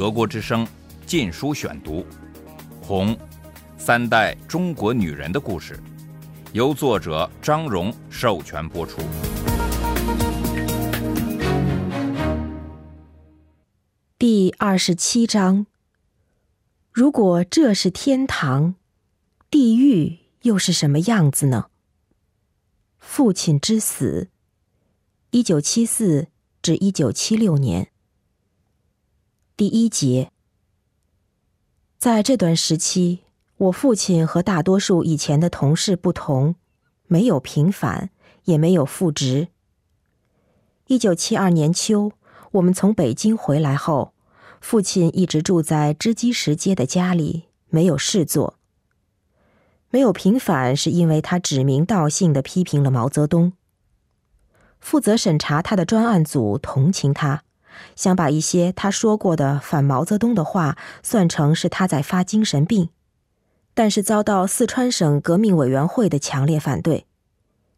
德国之声《禁书选读》，《红》，三代中国女人的故事，由作者张荣授权播出。第二十七章：如果这是天堂，地狱又是什么样子呢？父亲之死，一九七四至一九七六年。第一节，在这段时期，我父亲和大多数以前的同事不同，没有平反，也没有复职。一九七二年秋。我们从北京回来后，父亲一直住在织机石街的家里，没有事做。没有平反，是因为他指名道姓的批评了毛泽东。负责审查他的专案组同情他，想把一些他说过的反毛泽东的话算成是他在发精神病，但是遭到四川省革命委员会的强烈反对，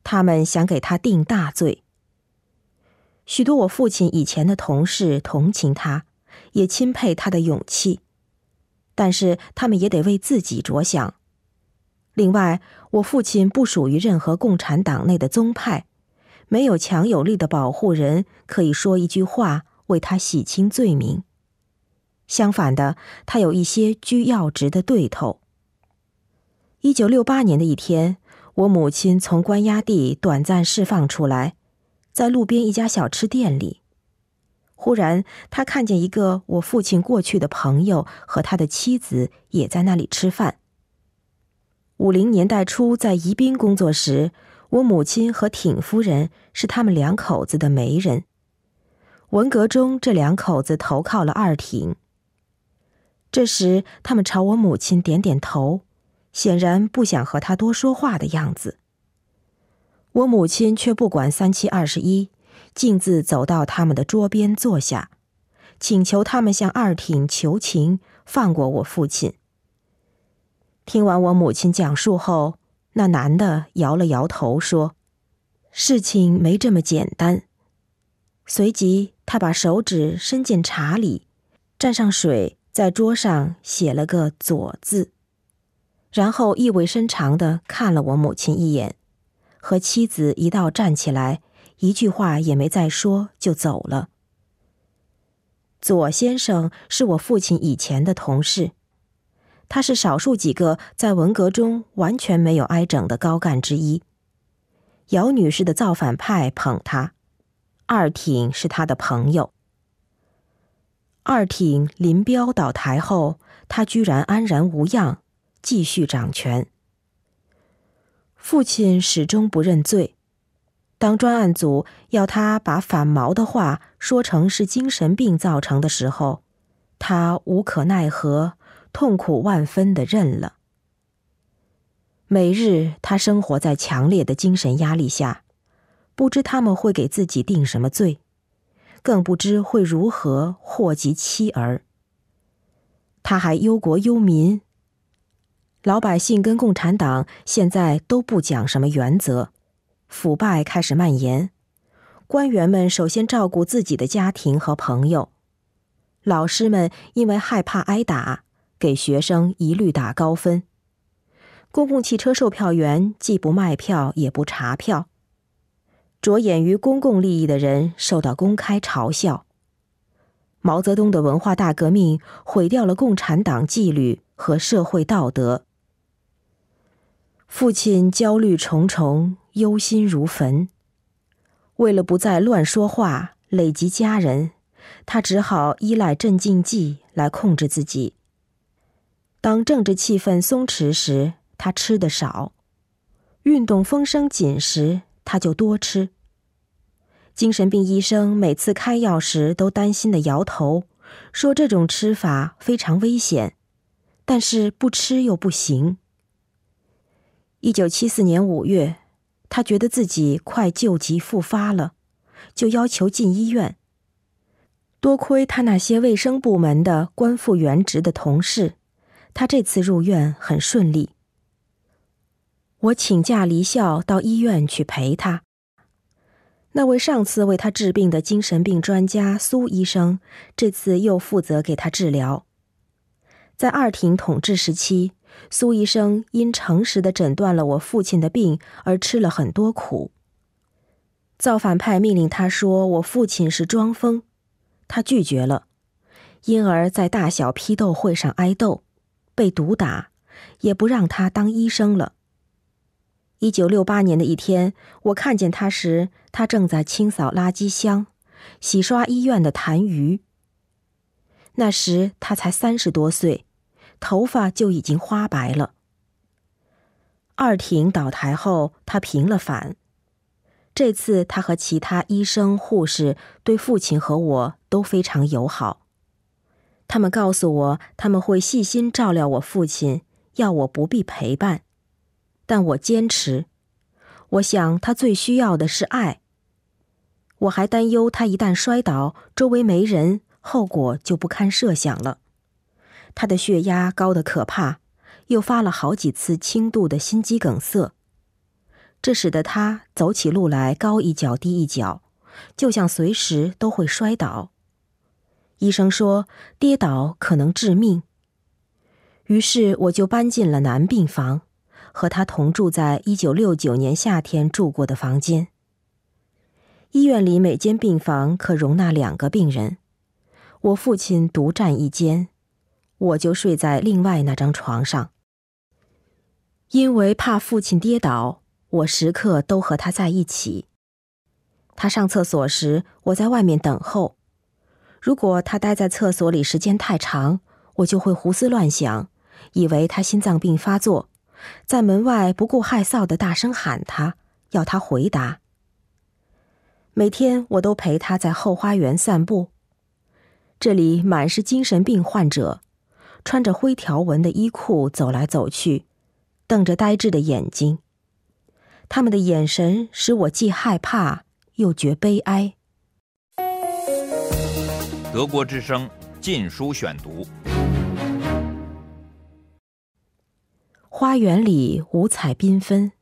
他们想给他定大罪。许多我父亲以前的同事同情他，也钦佩他的勇气，但是他们也得为自己着想。另外，我父亲不属于任何共产党内的宗派，没有强有力的保护人可以说一句话为他洗清罪名。相反的，他有一些居要职的对头。一九六八年的一天，我母亲从关押地短暂释放出来。在路边一家小吃店里，忽然他看见一个我父亲过去的朋友和他的妻子也在那里吃饭。五零年代初在宜宾工作时，我母亲和挺夫人是他们两口子的媒人。文革中，这两口子投靠了二挺。这时，他们朝我母亲点点头，显然不想和他多说话的样子。我母亲却不管三七二十一，径自走到他们的桌边坐下，请求他们向二挺求情，放过我父亲。听完我母亲讲述后，那男的摇了摇头说：“事情没这么简单。”随即，他把手指伸进茶里，蘸上水，在桌上写了个“左”字，然后意味深长的看了我母亲一眼。和妻子一道站起来，一句话也没再说，就走了。左先生是我父亲以前的同事，他是少数几个在文革中完全没有挨整的高干之一。姚女士的造反派捧他，二挺是他的朋友。二挺林彪倒台后，他居然安然无恙，继续掌权。父亲始终不认罪。当专案组要他把反毛的话说成是精神病造成的时候，他无可奈何、痛苦万分的认了。每日他生活在强烈的精神压力下，不知他们会给自己定什么罪，更不知会如何祸及妻儿。他还忧国忧民。老百姓跟共产党现在都不讲什么原则，腐败开始蔓延。官员们首先照顾自己的家庭和朋友，老师们因为害怕挨打，给学生一律打高分。公共汽车售票员既不卖票也不查票，着眼于公共利益的人受到公开嘲笑。毛泽东的文化大革命毁掉了共产党纪律和社会道德。父亲焦虑重重，忧心如焚。为了不再乱说话，累及家人，他只好依赖镇静剂来控制自己。当政治气氛松弛时，他吃的少；运动风声紧时，他就多吃。精神病医生每次开药时都担心的摇头，说这种吃法非常危险，但是不吃又不行。一九七四年五月，他觉得自己快旧疾复发了，就要求进医院。多亏他那些卫生部门的官复原职的同事，他这次入院很顺利。我请假离校到医院去陪他。那位上次为他治病的精神病专家苏医生，这次又负责给他治疗。在二庭统治时期，苏医生因诚实的诊断了我父亲的病而吃了很多苦。造反派命令他说我父亲是装疯，他拒绝了，因而，在大小批斗会上挨斗，被毒打，也不让他当医生了。一九六八年的一天，我看见他时，他正在清扫垃圾箱，洗刷医院的痰盂。那时他才三十多岁，头发就已经花白了。二庭倒台后，他平了反。这次，他和其他医生、护士对父亲和我都非常友好。他们告诉我，他们会细心照料我父亲，要我不必陪伴。但我坚持。我想，他最需要的是爱。我还担忧他一旦摔倒，周围没人，后果就不堪设想了。他的血压高得可怕，又发了好几次轻度的心肌梗塞。这使得他走起路来高一脚低一脚，就像随时都会摔倒。医生说跌倒可能致命。于是我就搬进了男病房，和他同住在一九六九年夏天住过的房间。医院里每间病房可容纳两个病人，我父亲独占一间，我就睡在另外那张床上。因为怕父亲跌倒。我时刻都和他在一起。他上厕所时，我在外面等候。如果他待在厕所里时间太长，我就会胡思乱想，以为他心脏病发作，在门外不顾害臊的大声喊他，要他回答。每天我都陪他在后花园散步，这里满是精神病患者，穿着灰条纹的衣裤走来走去，瞪着呆滞的眼睛。他们的眼神使我既害怕又觉悲哀。德国之声《禁书选读》。花园里五彩缤纷，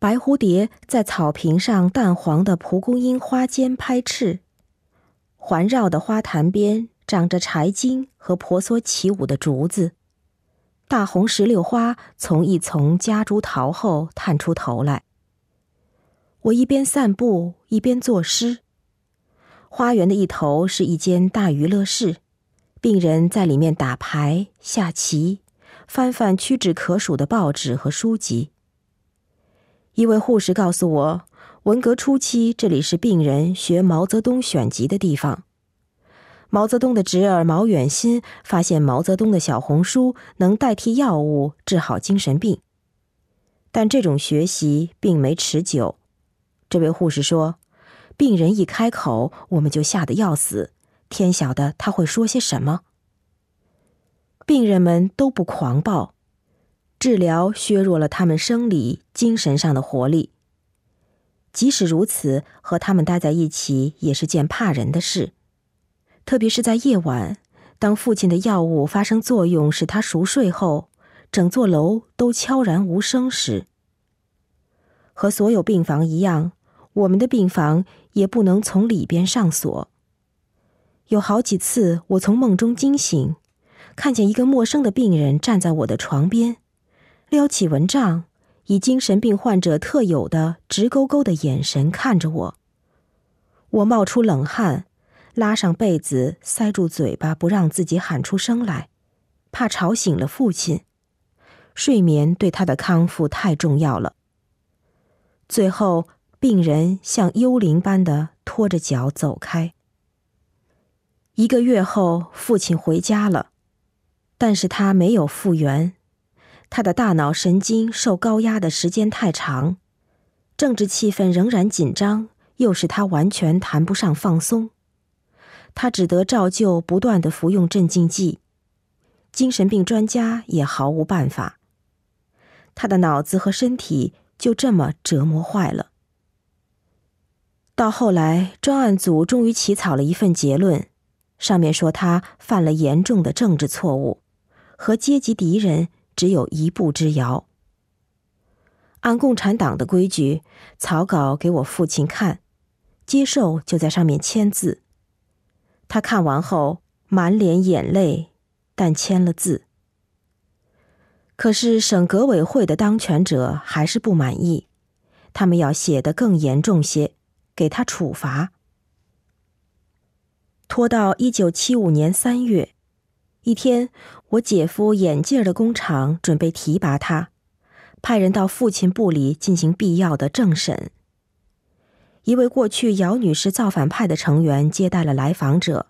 白蝴蝶在草坪上淡黄的蒲公英花间拍翅，环绕的花坛边长着柴荆和婆娑起舞的竹子。大红石榴花从一丛夹竹桃后探出头来。我一边散步一边作诗。花园的一头是一间大娱乐室，病人在里面打牌、下棋，翻翻屈指可数的报纸和书籍。一位护士告诉我，文革初期这里是病人学毛泽东选集的地方。毛泽东的侄儿毛远新发现毛泽东的小红书能代替药物治好精神病，但这种学习并没持久。这位护士说：“病人一开口，我们就吓得要死，天晓得他会说些什么。”病人们都不狂暴，治疗削弱了他们生理、精神上的活力。即使如此，和他们待在一起也是件怕人的事。特别是在夜晚，当父亲的药物发生作用使他熟睡后，整座楼都悄然无声时，和所有病房一样，我们的病房也不能从里边上锁。有好几次，我从梦中惊醒，看见一个陌生的病人站在我的床边，撩起蚊帐，以精神病患者特有的直勾勾的眼神看着我。我冒出冷汗。拉上被子，塞住嘴巴，不让自己喊出声来，怕吵醒了父亲。睡眠对他的康复太重要了。最后，病人像幽灵般的拖着脚走开。一个月后，父亲回家了，但是他没有复原。他的大脑神经受高压的时间太长，政治气氛仍然紧张，又使他完全谈不上放松。他只得照旧不断的服用镇静剂，精神病专家也毫无办法。他的脑子和身体就这么折磨坏了。到后来，专案组终于起草了一份结论，上面说他犯了严重的政治错误，和阶级敌人只有一步之遥。按共产党的规矩，草稿给我父亲看，接受就在上面签字。他看完后满脸眼泪，但签了字。可是省革委会的当权者还是不满意，他们要写得更严重些，给他处罚。拖到一九七五年三月，一天，我姐夫眼镜的工厂准备提拔他，派人到父亲部里进行必要的政审。一位过去姚女士造反派的成员接待了来访者，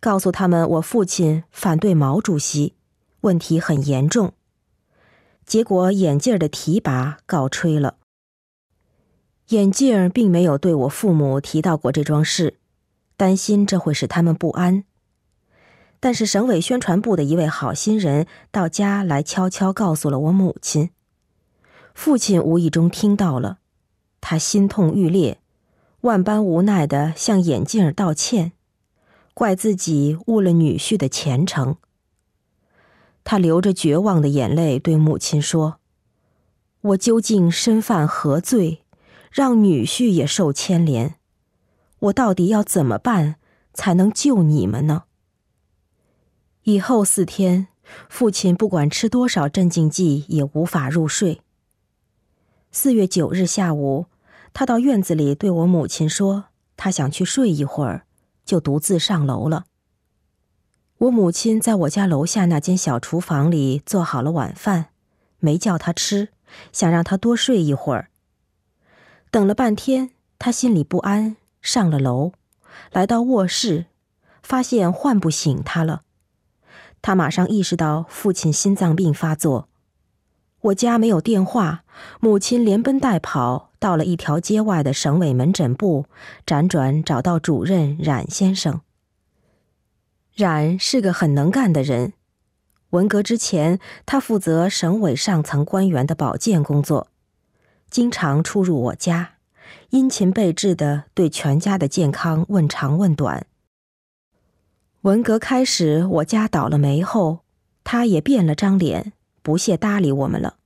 告诉他们我父亲反对毛主席，问题很严重。结果眼镜的提拔告吹了。眼镜并没有对我父母提到过这桩事。担心这会使他们不安，但是省委宣传部的一位好心人到家来悄悄告诉了我母亲。父亲无意中听到了，他心痛欲裂，万般无奈的向眼镜儿道歉，怪自己误了女婿的前程。他流着绝望的眼泪对母亲说：“我究竟身犯何罪，让女婿也受牵连？”我到底要怎么办才能救你们呢？以后四天，父亲不管吃多少镇静剂也无法入睡。四月九日下午，他到院子里对我母亲说：“他想去睡一会儿，就独自上楼了。”我母亲在我家楼下那间小厨房里做好了晚饭，没叫他吃，想让他多睡一会儿。等了半天，他心里不安。上了楼，来到卧室，发现唤不醒他了。他马上意识到父亲心脏病发作。我家没有电话，母亲连奔带跑到了一条街外的省委门诊部，辗转找到主任冉先生。冉是个很能干的人，文革之前，他负责省委上层官员的保健工作，经常出入我家。殷勤备至的对全家的健康问长问短。文革开始，我家倒了霉后，他也变了张脸，不屑搭理我们了。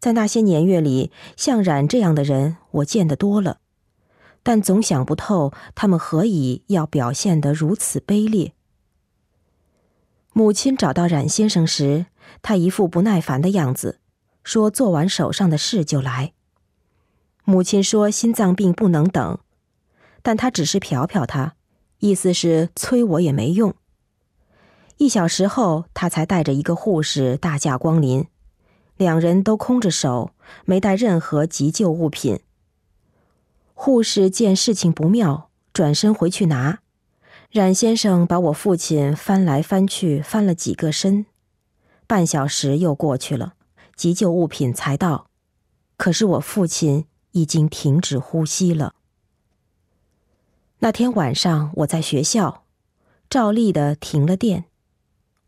在那些年月里，像冉这样的人，我见得多了，但总想不透他们何以要表现得如此卑劣。母亲找到冉先生时，他一副不耐烦的样子，说做完手上的事就来。母亲说：“心脏病不能等。”但他只是瞟瞟他，意思是催我也没用。一小时后，他才带着一个护士大驾光临，两人都空着手，没带任何急救物品。护士见事情不妙，转身回去拿。冉先生把我父亲翻来翻去，翻了几个身，半小时又过去了，急救物品才到。可是我父亲。已经停止呼吸了。那天晚上，我在学校，照例的停了电。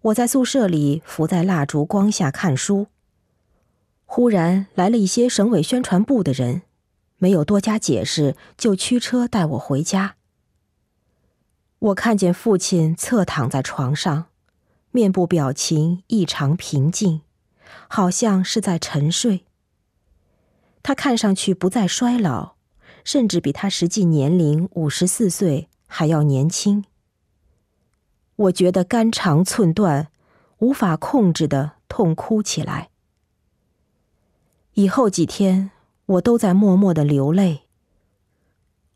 我在宿舍里伏在蜡烛光下看书。忽然来了一些省委宣传部的人，没有多加解释，就驱车带我回家。我看见父亲侧躺在床上，面部表情异常平静，好像是在沉睡。他看上去不再衰老，甚至比他实际年龄五十四岁还要年轻。我觉得肝肠寸断，无法控制的痛哭起来。以后几天，我都在默默的流泪。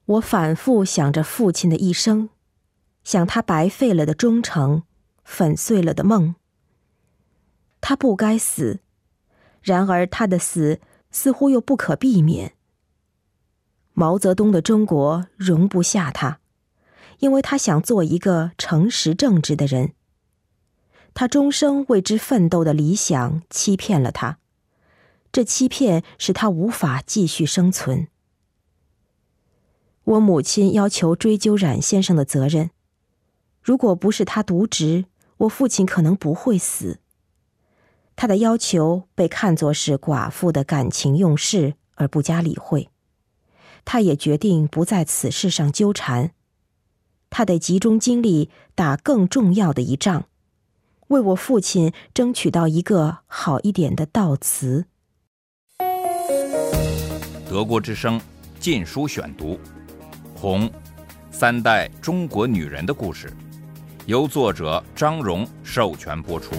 我反复想着父亲的一生，想他白费了的忠诚，粉碎了的梦。他不该死，然而他的死。似乎又不可避免。毛泽东的中国容不下他，因为他想做一个诚实正直的人。他终生为之奋斗的理想欺骗了他，这欺骗使他无法继续生存。我母亲要求追究冉先生的责任，如果不是他渎职，我父亲可能不会死。他的要求被看作是寡妇的感情用事，而不加理会。他也决定不在此事上纠缠，他得集中精力打更重要的一仗，为我父亲争取到一个好一点的悼词。德国之声《禁书选读》，红，三代中国女人的故事，由作者张荣授权播出。